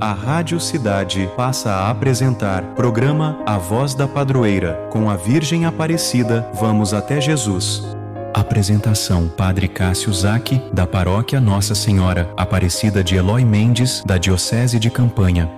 A Rádio Cidade passa a apresentar programa A Voz da Padroeira, com a Virgem Aparecida. Vamos até Jesus. Apresentação: Padre Cássio Zac, da Paróquia Nossa Senhora Aparecida de Eloy Mendes, da Diocese de Campanha.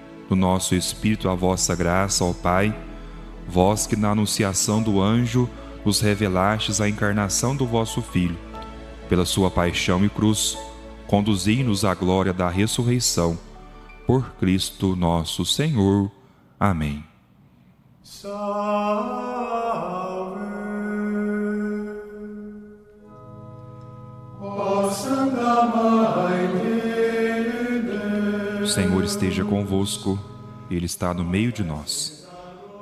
no nosso espírito a vossa graça, ó Pai, vós que na anunciação do anjo nos revelastes a encarnação do vosso Filho. Pela sua paixão e cruz, conduzi-nos à glória da ressurreição. Por Cristo nosso Senhor. Amém. O Senhor esteja convosco, Ele está no meio de nós.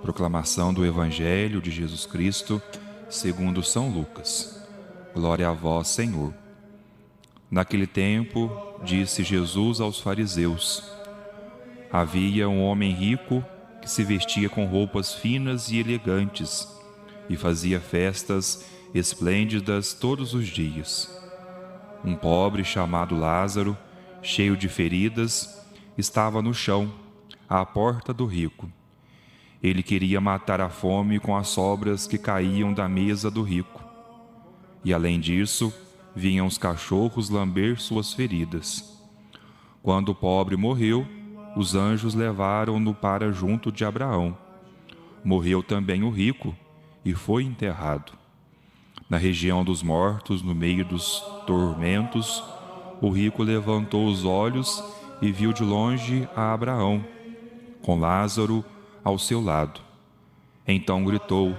Proclamação do Evangelho de Jesus Cristo, segundo São Lucas. Glória a vós, Senhor. Naquele tempo, disse Jesus aos fariseus: Havia um homem rico que se vestia com roupas finas e elegantes e fazia festas esplêndidas todos os dias. Um pobre chamado Lázaro, cheio de feridas, estava no chão, à porta do rico. Ele queria matar a fome com as sobras que caíam da mesa do rico. E além disso, vinham os cachorros lamber suas feridas. Quando o pobre morreu, os anjos levaram-no para junto de Abraão. Morreu também o rico e foi enterrado. Na região dos mortos, no meio dos tormentos, o rico levantou os olhos e viu de longe a Abraão, com Lázaro ao seu lado. Então gritou: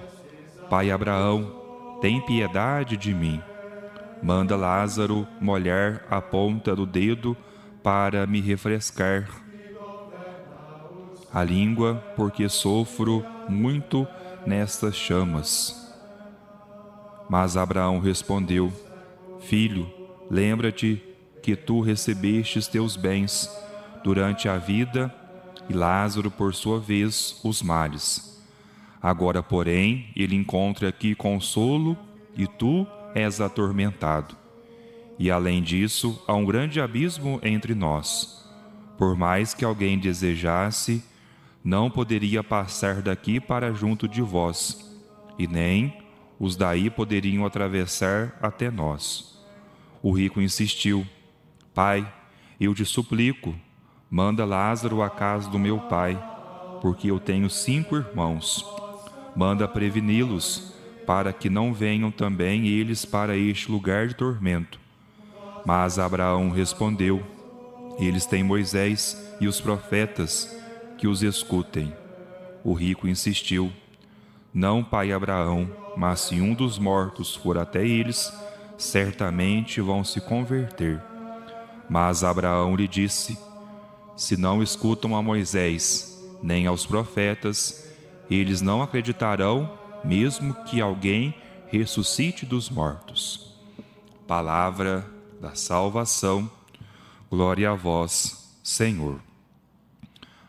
Pai Abraão, tem piedade de mim. Manda Lázaro molhar a ponta do dedo para me refrescar a língua, porque sofro muito nestas chamas. Mas Abraão respondeu: Filho, lembra-te que tu recebestes teus bens durante a vida e Lázaro, por sua vez, os males. Agora, porém, ele encontra aqui consolo e tu és atormentado. E além disso, há um grande abismo entre nós. Por mais que alguém desejasse, não poderia passar daqui para junto de vós, e nem os daí poderiam atravessar até nós. O rico insistiu: Pai, eu te suplico, manda Lázaro à casa do meu pai, porque eu tenho cinco irmãos. Manda preveni-los, para que não venham também eles para este lugar de tormento. Mas Abraão respondeu: Eles têm Moisés e os profetas, que os escutem. O rico insistiu: Não, pai Abraão, mas se um dos mortos for até eles, certamente vão se converter. Mas Abraão lhe disse: Se não escutam a Moisés, nem aos profetas, eles não acreditarão, mesmo que alguém ressuscite dos mortos. Palavra da salvação, glória a vós, Senhor.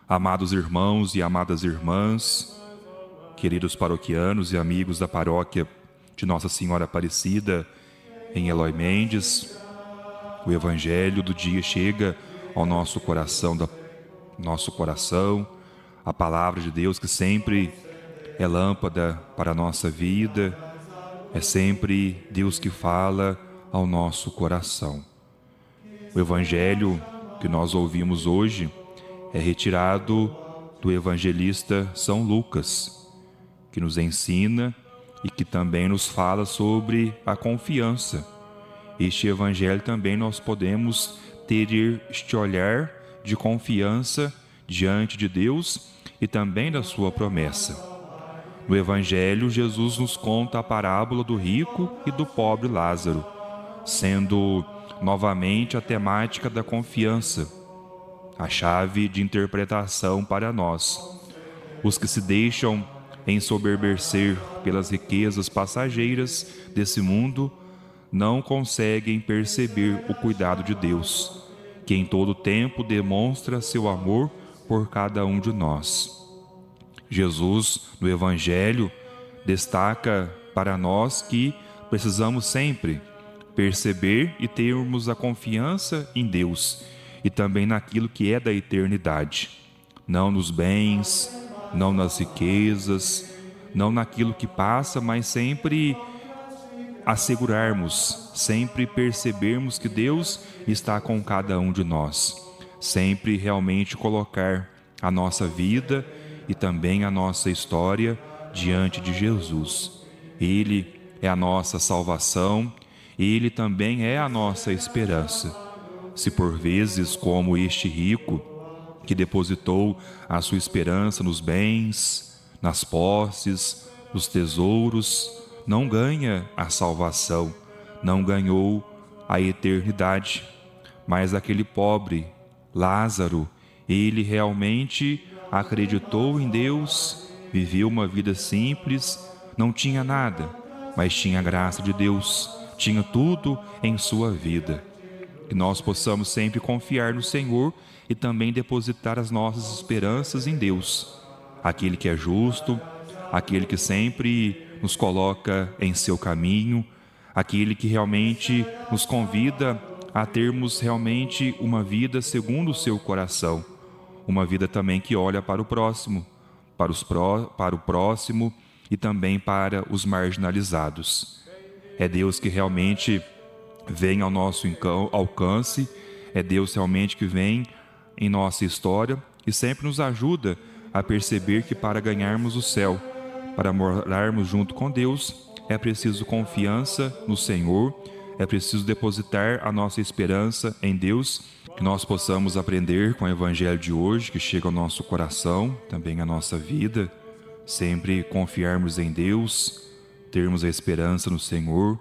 Amados irmãos e amadas irmãs, queridos paroquianos e amigos da paróquia de Nossa Senhora Aparecida em Eloy Mendes, o evangelho do dia chega ao nosso coração, da, nosso coração, a palavra de Deus que sempre é lâmpada para a nossa vida, é sempre Deus que fala ao nosso coração. O evangelho que nós ouvimos hoje é retirado do evangelista São Lucas, que nos ensina e que também nos fala sobre a confiança este evangelho também nós podemos ter este olhar de confiança diante de Deus e também da sua promessa. No evangelho, Jesus nos conta a parábola do rico e do pobre Lázaro, sendo novamente a temática da confiança, a chave de interpretação para nós. Os que se deixam ensoberbecer pelas riquezas passageiras desse mundo não conseguem perceber o cuidado de Deus que em todo tempo demonstra seu amor por cada um de nós. Jesus, no Evangelho, destaca para nós que precisamos sempre perceber e termos a confiança em Deus e também naquilo que é da eternidade, não nos bens, não nas riquezas, não naquilo que passa, mas sempre assegurarmos, sempre percebermos que Deus está com cada um de nós, sempre realmente colocar a nossa vida e também a nossa história diante de Jesus. Ele é a nossa salvação, ele também é a nossa esperança. Se por vezes, como este rico, que depositou a sua esperança nos bens, nas posses, nos tesouros, não ganha a salvação, não ganhou a eternidade. Mas aquele pobre, Lázaro, ele realmente acreditou em Deus, viveu uma vida simples, não tinha nada, mas tinha a graça de Deus, tinha tudo em sua vida. Que nós possamos sempre confiar no Senhor e também depositar as nossas esperanças em Deus, aquele que é justo, aquele que sempre nos coloca em seu caminho, aquele que realmente nos convida a termos realmente uma vida segundo o seu coração, uma vida também que olha para o próximo, para, os pró, para o próximo e também para os marginalizados. É Deus que realmente vem ao nosso alcance, é Deus realmente que vem em nossa história e sempre nos ajuda a perceber que para ganharmos o céu, para morarmos junto com Deus, é preciso confiança no Senhor, é preciso depositar a nossa esperança em Deus, que nós possamos aprender com o Evangelho de hoje, que chega ao nosso coração, também à nossa vida, sempre confiarmos em Deus, termos a esperança no Senhor,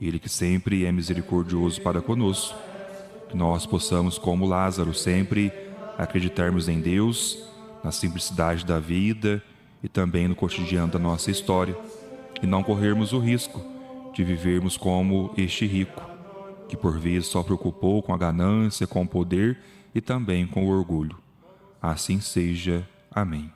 Ele que sempre é misericordioso para conosco. Que nós possamos, como Lázaro, sempre acreditarmos em Deus, na simplicidade da vida e também no cotidiano da nossa história, e não corrermos o risco de vivermos como este rico, que por vezes só preocupou com a ganância, com o poder e também com o orgulho. Assim seja. Amém.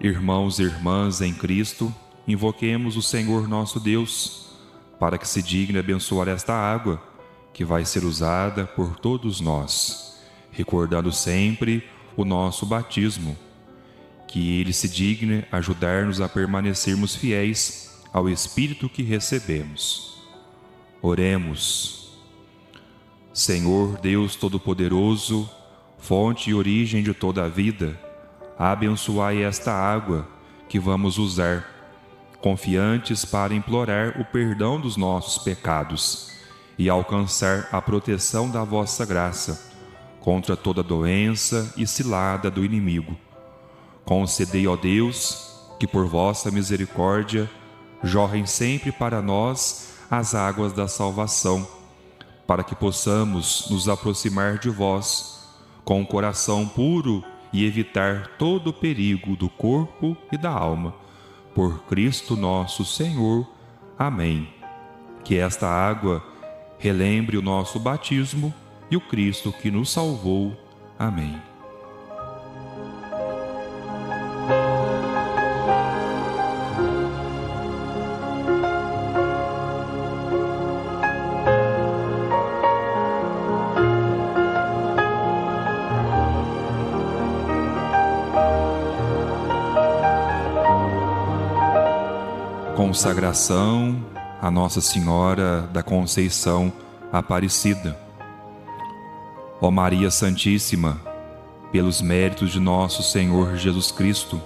Irmãos e irmãs em Cristo, invoquemos o Senhor nosso Deus, para que se digne abençoar esta água, que vai ser usada por todos nós, recordando sempre o nosso batismo. Que Ele se digne ajudar-nos a permanecermos fiéis ao Espírito que recebemos. Oremos. Senhor Deus Todo-Poderoso, fonte e origem de toda a vida, abençoai esta água que vamos usar confiantes para implorar o perdão dos nossos pecados e alcançar a proteção da vossa graça contra toda doença e cilada do inimigo. Concedei, ó Deus, que por vossa misericórdia jorrem sempre para nós as águas da salvação, para que possamos nos aproximar de vós com o coração puro e evitar todo o perigo do corpo e da alma por Cristo nosso Senhor. Amém. Que esta água relembre o nosso batismo e o Cristo que nos salvou. Amém. Consagração a Nossa Senhora da Conceição Aparecida. Ó Maria Santíssima, pelos méritos de nosso Senhor Jesus Cristo,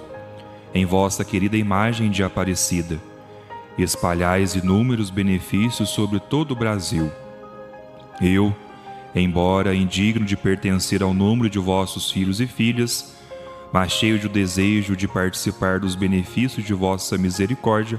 em vossa querida imagem de Aparecida, espalhais inúmeros benefícios sobre todo o Brasil. Eu, embora indigno de pertencer ao número de vossos filhos e filhas, mas cheio de desejo de participar dos benefícios de vossa misericórdia,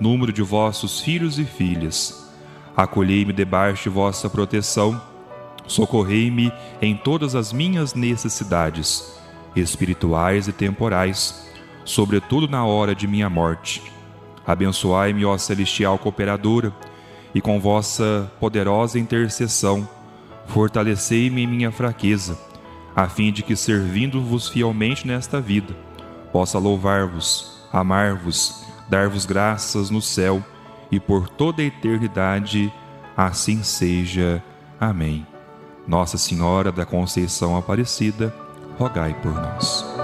número de vossos filhos e filhas, acolhei-me debaixo de vossa proteção, socorrei-me em todas as minhas necessidades, espirituais e temporais sobretudo na hora de minha morte. Abençoai-me, ó celestial cooperadora, e com vossa poderosa intercessão, fortalecei-me em minha fraqueza, a fim de que, servindo-vos fielmente nesta vida, possa louvar-vos, amar-vos, dar-vos graças no céu e por toda a eternidade. Assim seja. Amém. Nossa Senhora da Conceição Aparecida, rogai por nós.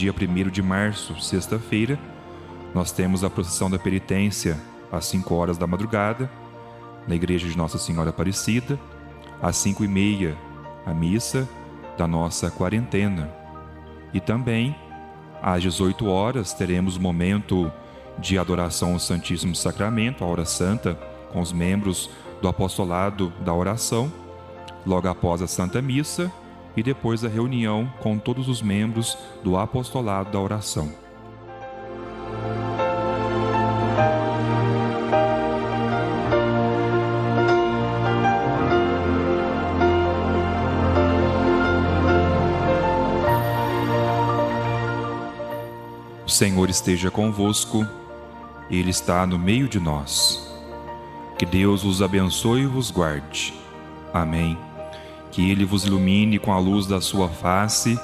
Dia 1 de março, sexta-feira, nós temos a procissão da penitência às 5 horas da madrugada, na igreja de Nossa Senhora Aparecida, às 5 e meia, a missa da nossa quarentena. E também, às 18 horas, teremos o momento de adoração ao Santíssimo Sacramento, a hora santa, com os membros do apostolado da oração, logo após a Santa Missa e depois a reunião com todos os membros do apostolado da oração. O Senhor esteja convosco, Ele está no meio de nós. Que Deus os abençoe e vos guarde. Amém que ele vos ilumine com a luz da sua face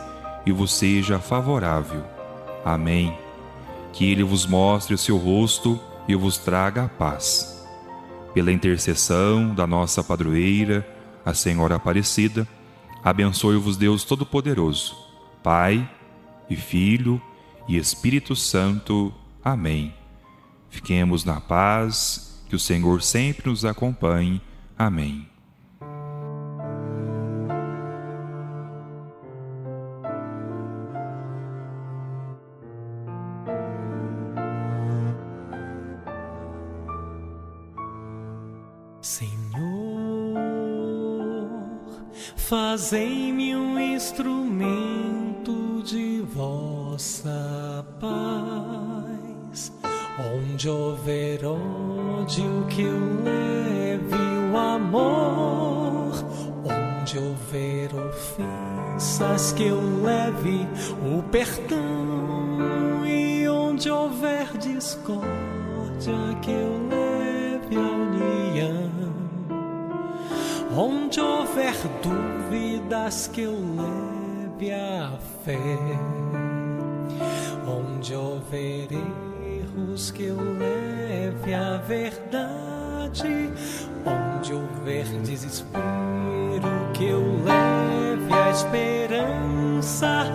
e vos seja favorável. Amém. Que ele vos mostre o seu rosto e vos traga a paz. Pela intercessão da nossa padroeira, a Senhora Aparecida, abençoe-vos Deus Todo-Poderoso, Pai e Filho e Espírito Santo. Amém. Fiquemos na paz, que o Senhor sempre nos acompanhe. Amém. Fazei-me um instrumento de vossa paz. Onde houver ódio, que eu leve o amor. Onde houver ofensas, que eu leve o perdão. E onde houver discórdia, que eu Onde houver dúvidas que eu leve a fé. Onde houver erros que eu leve a verdade. Onde houver desespero que eu leve a esperança.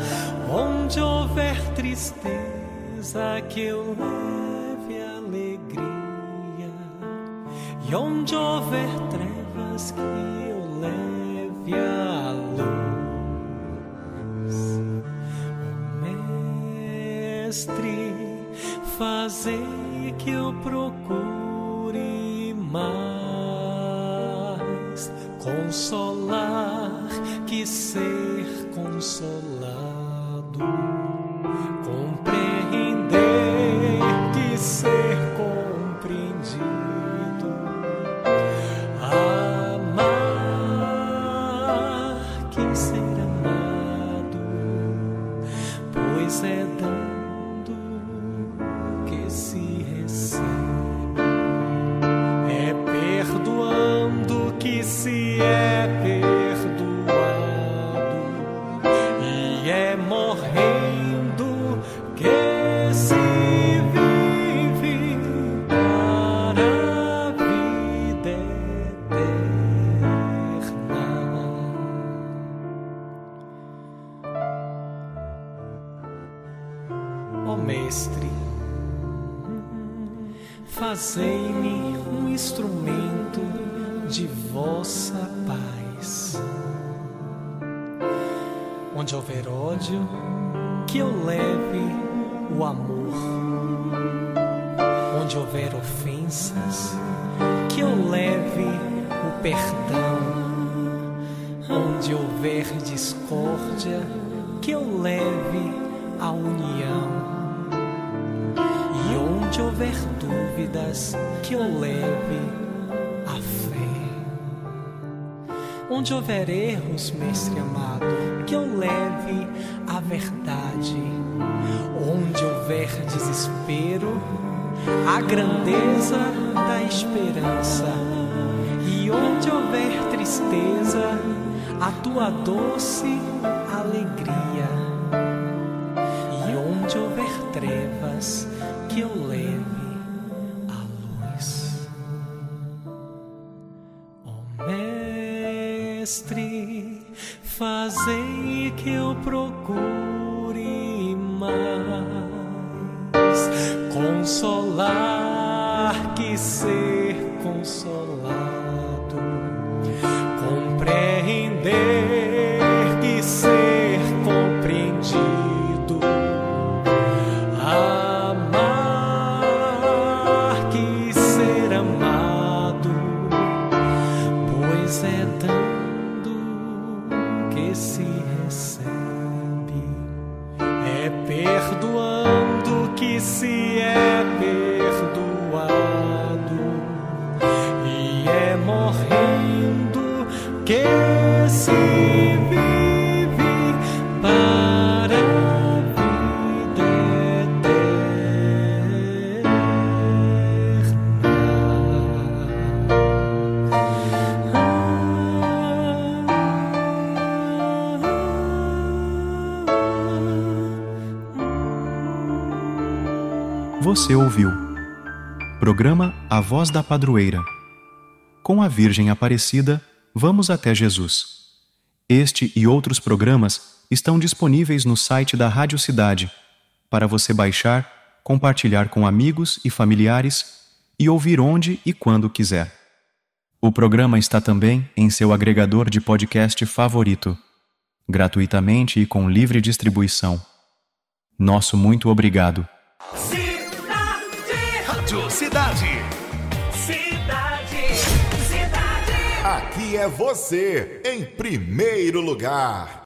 Onde houver tristeza que eu leve alegria. E onde houver trevas que leve a luz, Mestre, fazer que eu procure mais. Consolar fazei-me um instrumento de vossa paz. Onde houver ódio, que eu leve o amor. Onde houver ofensas, que eu leve o perdão. Onde houver discórdia, que eu leve a união. Onde houver dúvidas, que eu leve a fé. Onde houver erros, Mestre amado, que eu leve a verdade. Onde houver desespero, a grandeza da esperança. E onde houver tristeza, a tua doce alegria. E onde houver trevas, que eu leve a luz. Ó Mestre, fazei que eu procure mais consolar que ser consolado compreender Você ouviu. Programa A Voz da Padroeira. Com a Virgem Aparecida, vamos até Jesus. Este e outros programas estão disponíveis no site da Rádio Cidade para você baixar, compartilhar com amigos e familiares e ouvir onde e quando quiser. O programa está também em seu agregador de podcast favorito, gratuitamente e com livre distribuição. Nosso muito obrigado. Cidade, Rádio Cidade. cidade, cidade. Aqui é você, em primeiro lugar.